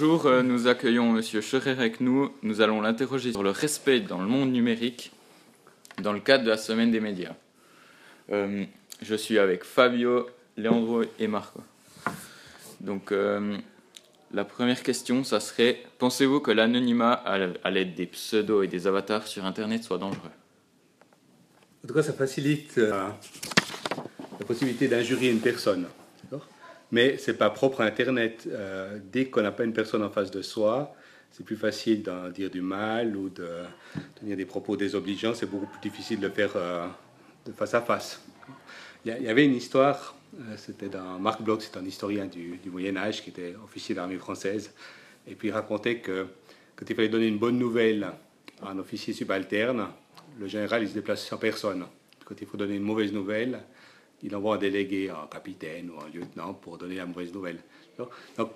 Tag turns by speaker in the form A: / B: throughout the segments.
A: Bonjour, euh, nous accueillons Monsieur Scherer avec nous. Nous allons l'interroger sur le respect dans le monde numérique dans le cadre de la semaine des médias. Euh, je suis avec Fabio, Leandro et Marco. Donc, euh, la première question, ça serait pensez-vous que l'anonymat à l'aide des pseudos et des avatars sur Internet soit dangereux?
B: En tout cas, ça facilite la possibilité d'injurier une personne mais ce n'est pas propre à Internet. Euh, dès qu'on n'a pas une personne en face de soi, c'est plus facile d'en dire du mal ou de tenir des propos désobligeants. C'est beaucoup plus difficile de le faire euh, face à face. Il y, avait une histoire, euh, c'était dans Marc Bloch, c'est un historien du, Moyen Âge qui était officier de l'armée française, et puis il racontait que quand il fallait donner une bonne nouvelle à un officier subalterne, le général il se déplaçait sans personne. Quand il faut donner une mauvaise nouvelle, il envoie un délégué, un capitaine ou un lieutenant pour donner la mauvaise nouvelle. Donc,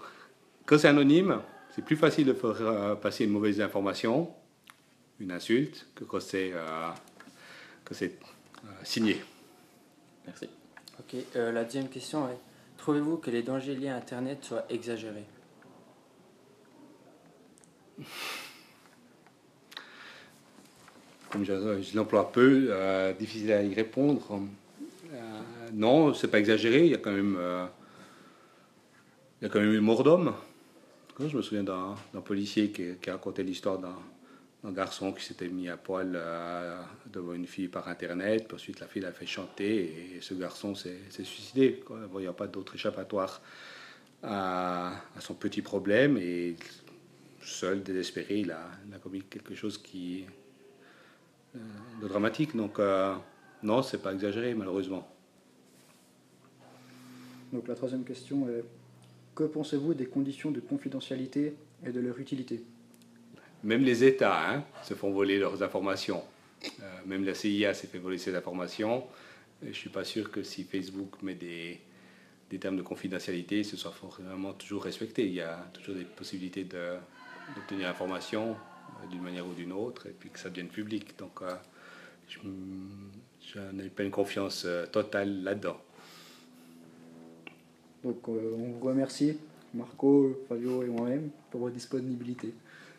B: quand c'est anonyme, c'est plus facile de faire euh, passer une mauvaise information, une insulte, que quand c'est euh, euh, signé.
A: Merci.
C: Ok, la deuxième question est trouvez-vous que les dangers liés à Internet soient exagérés?
B: Comme je, je l'emploie peu, difficile à y répondre. Euh, non, c'est pas exagéré. Il y a quand même, euh, il une mort d'homme. Je me souviens d'un policier qui, a raconté l'histoire d'un garçon qui s'était mis à poil euh, devant une fille par internet. Puis ensuite, la fille l'a fait chanter et ce garçon s'est suicidé, Il n'y a pas d'autre échappatoire à, son petit problème. Et seul, désespéré, il a, commis quelque chose qui de dramatique. Donc, non, c'est pas exagéré, malheureusement.
D: Donc la troisième question est que pensez-vous des conditions de confidentialité et de leur utilité?
B: Même les États hein, se font voler leurs informations. Euh, même la CIA s'est fait voler ses informations. je ne suis pas sûr que si Facebook met des, termes de confidentialité, ce soit vraiment toujours respecté. Il y a toujours des possibilités d'obtenir l'information euh, d'une manière ou d'une autre, et puis que ça devienne public. Donc, euh, je, n'ai pas une confiance totale là-dedans.
D: Donc euh, on vous remercie, Marco, Fabio et moi-même, pour votre disponibilité.